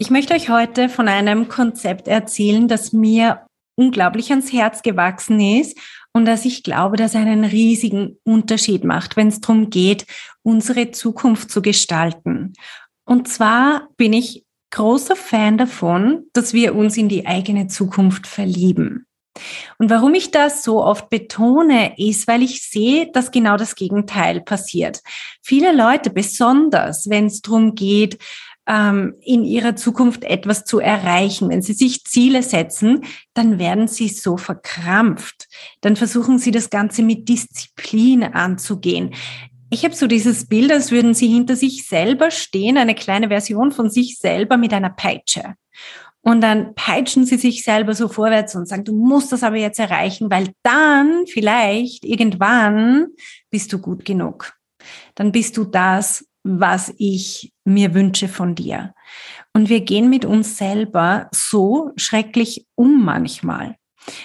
ich möchte euch heute von einem Konzept erzählen, das mir unglaublich ans Herz gewachsen ist und dass ich glaube, dass einen riesigen Unterschied macht, wenn es darum geht, unsere Zukunft zu gestalten. Und zwar bin ich großer Fan davon, dass wir uns in die eigene Zukunft verlieben. Und warum ich das so oft betone, ist, weil ich sehe, dass genau das Gegenteil passiert. Viele Leute, besonders wenn es darum geht, ähm, in ihrer Zukunft etwas zu erreichen. Wenn sie sich Ziele setzen, dann werden sie so verkrampft. Dann versuchen sie das Ganze mit Disziplin anzugehen. Ich habe so dieses Bild, als würden sie hinter sich selber stehen, eine kleine Version von sich selber mit einer Peitsche. Und dann peitschen sie sich selber so vorwärts und sagen, du musst das aber jetzt erreichen, weil dann vielleicht irgendwann bist du gut genug. Dann bist du das, was ich mir wünsche von dir. Und wir gehen mit uns selber so schrecklich um manchmal.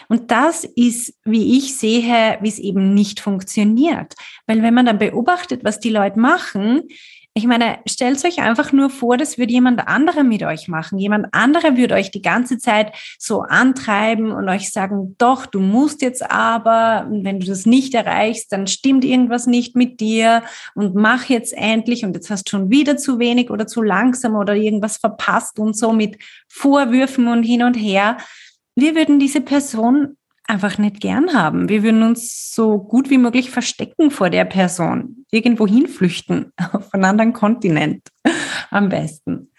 Und das ist, wie ich sehe, wie es eben nicht funktioniert. Weil wenn man dann beobachtet, was die Leute machen, ich meine, stellt euch einfach nur vor, das würde jemand anderer mit euch machen. Jemand anderer würde euch die ganze Zeit so antreiben und euch sagen, doch, du musst jetzt aber, wenn du das nicht erreichst, dann stimmt irgendwas nicht mit dir und mach jetzt endlich und jetzt hast du schon wieder zu wenig oder zu langsam oder irgendwas verpasst und so mit Vorwürfen und hin und her. Wir würden diese Person einfach nicht gern haben. Wir würden uns so gut wie möglich verstecken vor der Person, irgendwo hinflüchten, auf einen anderen Kontinent am besten.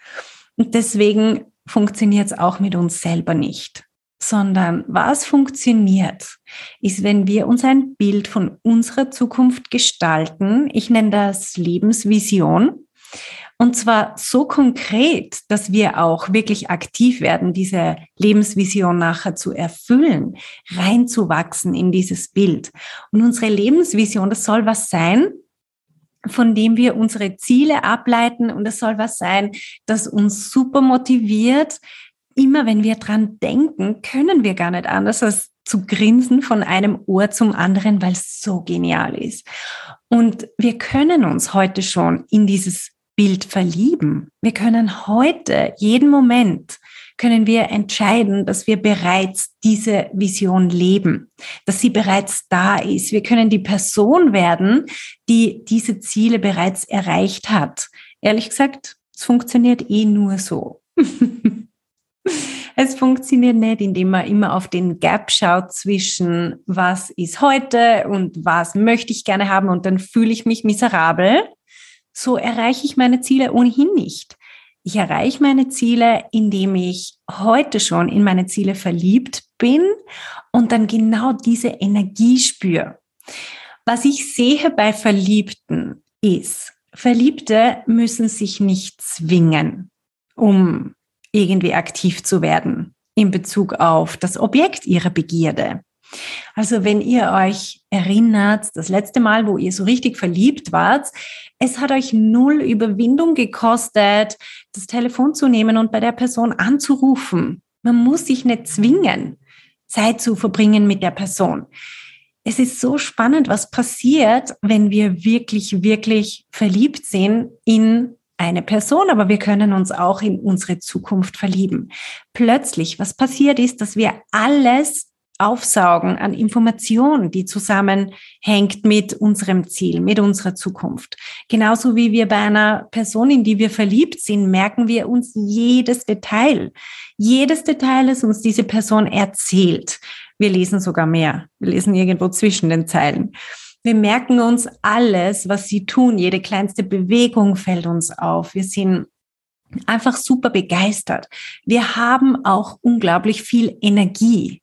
Und deswegen funktioniert es auch mit uns selber nicht, sondern was funktioniert, ist, wenn wir uns ein Bild von unserer Zukunft gestalten. Ich nenne das Lebensvision. Und zwar so konkret, dass wir auch wirklich aktiv werden, diese Lebensvision nachher zu erfüllen, reinzuwachsen in dieses Bild. Und unsere Lebensvision, das soll was sein, von dem wir unsere Ziele ableiten und es soll was sein, das uns super motiviert. Immer wenn wir dran denken, können wir gar nicht anders als zu grinsen von einem Ohr zum anderen, weil es so genial ist. Und wir können uns heute schon in dieses Bild verlieben. Wir können heute, jeden Moment, können wir entscheiden, dass wir bereits diese Vision leben, dass sie bereits da ist. Wir können die Person werden, die diese Ziele bereits erreicht hat. Ehrlich gesagt, es funktioniert eh nur so. es funktioniert nicht, indem man immer auf den Gap schaut zwischen was ist heute und was möchte ich gerne haben und dann fühle ich mich miserabel, so erreiche ich meine Ziele ohnehin nicht. Ich erreiche meine Ziele, indem ich heute schon in meine Ziele verliebt bin und dann genau diese Energie spüre. Was ich sehe bei Verliebten ist, Verliebte müssen sich nicht zwingen, um irgendwie aktiv zu werden in Bezug auf das Objekt ihrer Begierde. Also wenn ihr euch erinnert, das letzte Mal, wo ihr so richtig verliebt wart, es hat euch null Überwindung gekostet, das Telefon zu nehmen und bei der Person anzurufen. Man muss sich nicht zwingen, Zeit zu verbringen mit der Person. Es ist so spannend, was passiert, wenn wir wirklich, wirklich verliebt sind in eine Person, aber wir können uns auch in unsere Zukunft verlieben. Plötzlich, was passiert ist, dass wir alles aufsaugen an Informationen, die zusammenhängt mit unserem Ziel, mit unserer Zukunft. Genauso wie wir bei einer Person, in die wir verliebt sind, merken wir uns jedes Detail. Jedes Detail, das uns diese Person erzählt. Wir lesen sogar mehr. Wir lesen irgendwo zwischen den Zeilen. Wir merken uns alles, was sie tun. Jede kleinste Bewegung fällt uns auf. Wir sind einfach super begeistert. Wir haben auch unglaublich viel Energie.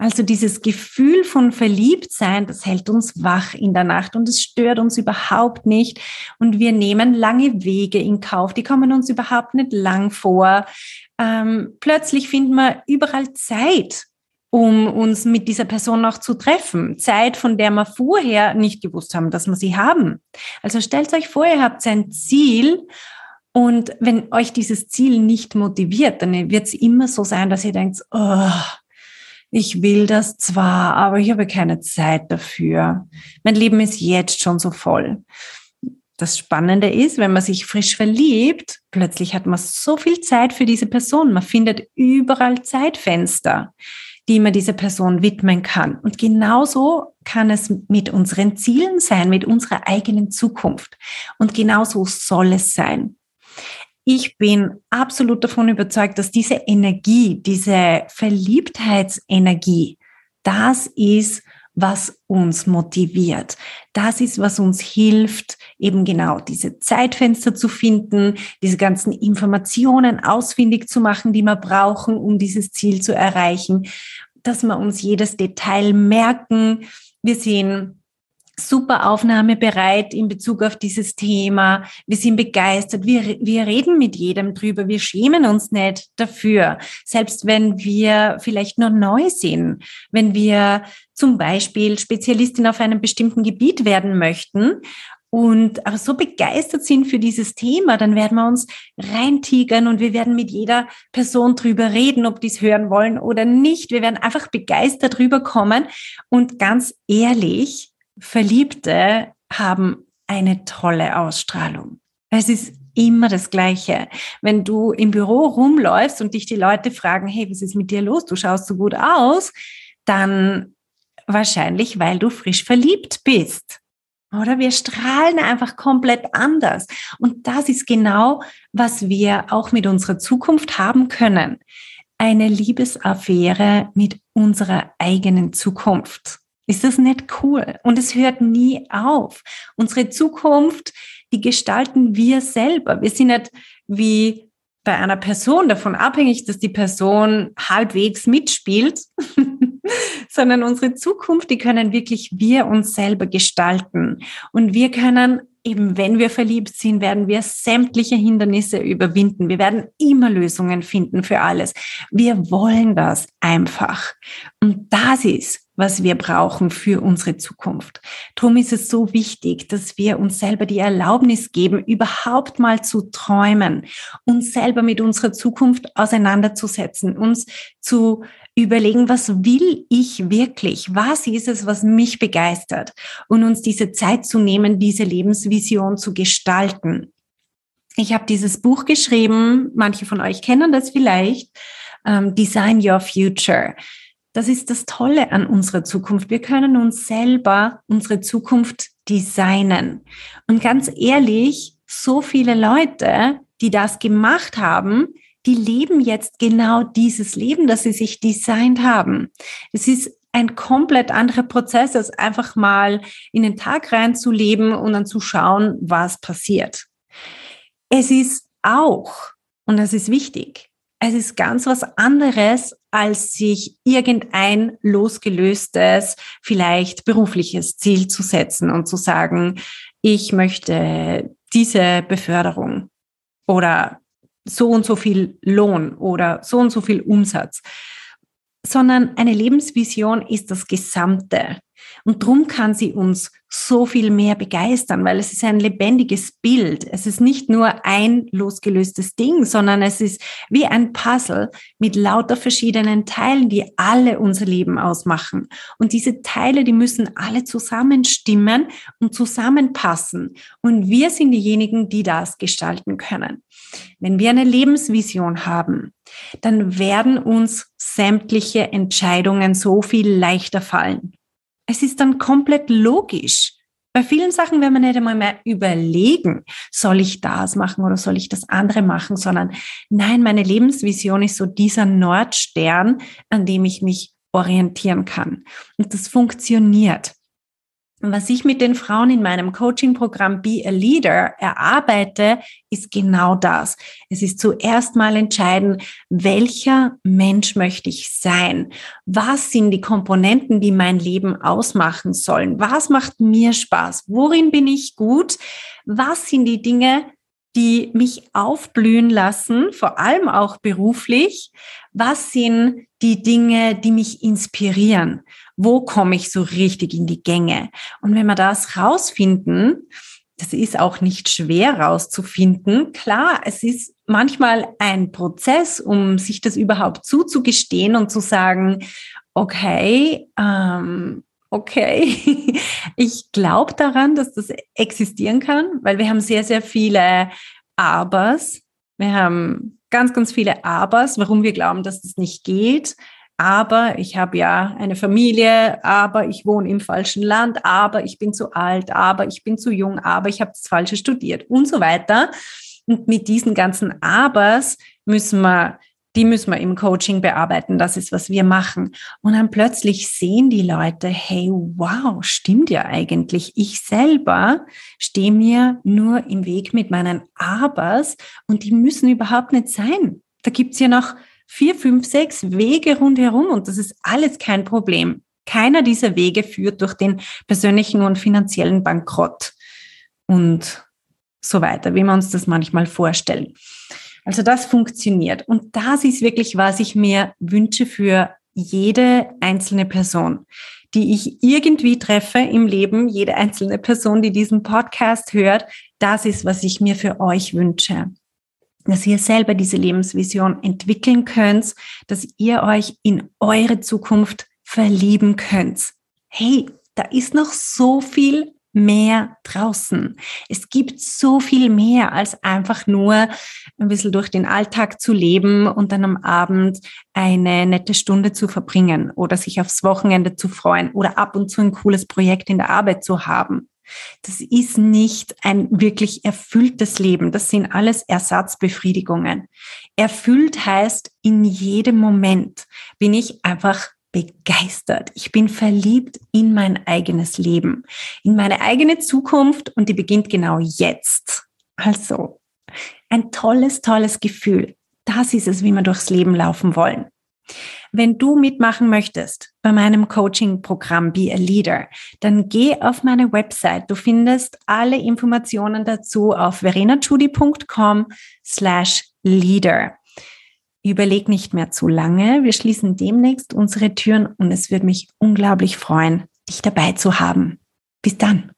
Also dieses Gefühl von Verliebtsein, das hält uns wach in der Nacht und es stört uns überhaupt nicht. Und wir nehmen lange Wege in Kauf, die kommen uns überhaupt nicht lang vor. Ähm, plötzlich finden wir überall Zeit, um uns mit dieser Person noch zu treffen. Zeit, von der wir vorher nicht gewusst haben, dass wir sie haben. Also stellt euch vor, ihr habt ein Ziel und wenn euch dieses Ziel nicht motiviert, dann wird es immer so sein, dass ihr denkt, oh, ich will das zwar, aber ich habe keine Zeit dafür. Mein Leben ist jetzt schon so voll. Das Spannende ist, wenn man sich frisch verliebt, plötzlich hat man so viel Zeit für diese Person. Man findet überall Zeitfenster, die man dieser Person widmen kann. Und genauso kann es mit unseren Zielen sein, mit unserer eigenen Zukunft. Und genauso soll es sein. Ich bin absolut davon überzeugt, dass diese Energie, diese Verliebtheitsenergie, das ist, was uns motiviert. Das ist, was uns hilft, eben genau diese Zeitfenster zu finden, diese ganzen Informationen ausfindig zu machen, die wir brauchen, um dieses Ziel zu erreichen, dass wir uns jedes Detail merken. Wir sehen super aufnahmebereit in Bezug auf dieses Thema. Wir sind begeistert. Wir, wir reden mit jedem drüber. Wir schämen uns nicht dafür. Selbst wenn wir vielleicht noch neu sind, wenn wir zum Beispiel Spezialistin auf einem bestimmten Gebiet werden möchten und aber so begeistert sind für dieses Thema, dann werden wir uns reintigern und wir werden mit jeder Person drüber reden, ob die es hören wollen oder nicht. Wir werden einfach begeistert rüberkommen und ganz ehrlich, Verliebte haben eine tolle Ausstrahlung. Es ist immer das Gleiche. Wenn du im Büro rumläufst und dich die Leute fragen, hey, was ist mit dir los? Du schaust so gut aus, dann wahrscheinlich, weil du frisch verliebt bist. Oder wir strahlen einfach komplett anders. Und das ist genau, was wir auch mit unserer Zukunft haben können. Eine Liebesaffäre mit unserer eigenen Zukunft. Ist das nicht cool? Und es hört nie auf. Unsere Zukunft, die gestalten wir selber. Wir sind nicht wie bei einer Person davon abhängig, dass die Person halbwegs mitspielt, sondern unsere Zukunft, die können wirklich wir uns selber gestalten. Und wir können eben, wenn wir verliebt sind, werden wir sämtliche Hindernisse überwinden. Wir werden immer Lösungen finden für alles. Wir wollen das einfach. Und das ist, was wir brauchen für unsere Zukunft. Darum ist es so wichtig, dass wir uns selber die Erlaubnis geben, überhaupt mal zu träumen, uns selber mit unserer Zukunft auseinanderzusetzen, uns zu überlegen, was will ich wirklich? Was ist es, was mich begeistert? Und uns diese Zeit zu nehmen, diese Lebensvision zu gestalten. Ich habe dieses Buch geschrieben, manche von euch kennen das vielleicht, ähm, Design Your Future. Das ist das Tolle an unserer Zukunft. Wir können uns selber unsere Zukunft designen. Und ganz ehrlich, so viele Leute, die das gemacht haben, die leben jetzt genau dieses Leben, das sie sich designt haben. Es ist ein komplett anderer Prozess, als einfach mal in den Tag reinzuleben und dann zu schauen, was passiert. Es ist auch, und das ist wichtig, es ist ganz was anderes, als sich irgendein losgelöstes, vielleicht berufliches Ziel zu setzen und zu sagen, ich möchte diese Beförderung oder so und so viel Lohn oder so und so viel Umsatz, sondern eine Lebensvision ist das Gesamte. Und drum kann sie uns so viel mehr begeistern, weil es ist ein lebendiges Bild. Es ist nicht nur ein losgelöstes Ding, sondern es ist wie ein Puzzle mit lauter verschiedenen Teilen, die alle unser Leben ausmachen. Und diese Teile, die müssen alle zusammenstimmen und zusammenpassen. Und wir sind diejenigen, die das gestalten können. Wenn wir eine Lebensvision haben, dann werden uns sämtliche Entscheidungen so viel leichter fallen es ist dann komplett logisch. Bei vielen Sachen werden wir nicht einmal mehr überlegen, soll ich das machen oder soll ich das andere machen, sondern nein, meine Lebensvision ist so dieser Nordstern, an dem ich mich orientieren kann. Und das funktioniert. Was ich mit den Frauen in meinem Coaching-Programm Be a Leader erarbeite, ist genau das. Es ist zuerst mal entscheiden, welcher Mensch möchte ich sein? Was sind die Komponenten, die mein Leben ausmachen sollen? Was macht mir Spaß? Worin bin ich gut? Was sind die Dinge, die mich aufblühen lassen, vor allem auch beruflich? Was sind die Dinge, die mich inspirieren? Wo komme ich so richtig in die Gänge? Und wenn wir das rausfinden, das ist auch nicht schwer rauszufinden. Klar, es ist manchmal ein Prozess, um sich das überhaupt zuzugestehen und zu sagen, okay, ähm, okay, ich glaube daran, dass das existieren kann, weil wir haben sehr, sehr viele Abers. Wir haben ganz, ganz viele Abers, warum wir glauben, dass das nicht geht. Aber ich habe ja eine Familie, aber ich wohne im falschen Land, aber ich bin zu alt, aber ich bin zu jung, aber ich habe das Falsche studiert und so weiter. Und mit diesen ganzen Abers müssen wir die müssen wir im Coaching bearbeiten. Das ist, was wir machen. Und dann plötzlich sehen die Leute, hey, wow, stimmt ja eigentlich. Ich selber stehe mir nur im Weg mit meinen Abers und die müssen überhaupt nicht sein. Da gibt's ja noch vier, fünf, sechs Wege rundherum und das ist alles kein Problem. Keiner dieser Wege führt durch den persönlichen und finanziellen Bankrott und so weiter, wie wir uns das manchmal vorstellen. Also das funktioniert. Und das ist wirklich, was ich mir wünsche für jede einzelne Person, die ich irgendwie treffe im Leben, jede einzelne Person, die diesen Podcast hört. Das ist, was ich mir für euch wünsche. Dass ihr selber diese Lebensvision entwickeln könnt, dass ihr euch in eure Zukunft verlieben könnt. Hey, da ist noch so viel mehr draußen. Es gibt so viel mehr als einfach nur ein bisschen durch den Alltag zu leben und dann am Abend eine nette Stunde zu verbringen oder sich aufs Wochenende zu freuen oder ab und zu ein cooles Projekt in der Arbeit zu haben. Das ist nicht ein wirklich erfülltes Leben. Das sind alles Ersatzbefriedigungen. Erfüllt heißt, in jedem Moment bin ich einfach begeistert. Ich bin verliebt in mein eigenes Leben, in meine eigene Zukunft und die beginnt genau jetzt. Also ein tolles, tolles Gefühl. Das ist es, wie wir durchs Leben laufen wollen. Wenn du mitmachen möchtest bei meinem Coaching-Programm Be a Leader, dann geh auf meine Website. Du findest alle Informationen dazu auf verenachudi.com slash leader. Überleg nicht mehr zu lange. Wir schließen demnächst unsere Türen und es würde mich unglaublich freuen, dich dabei zu haben. Bis dann.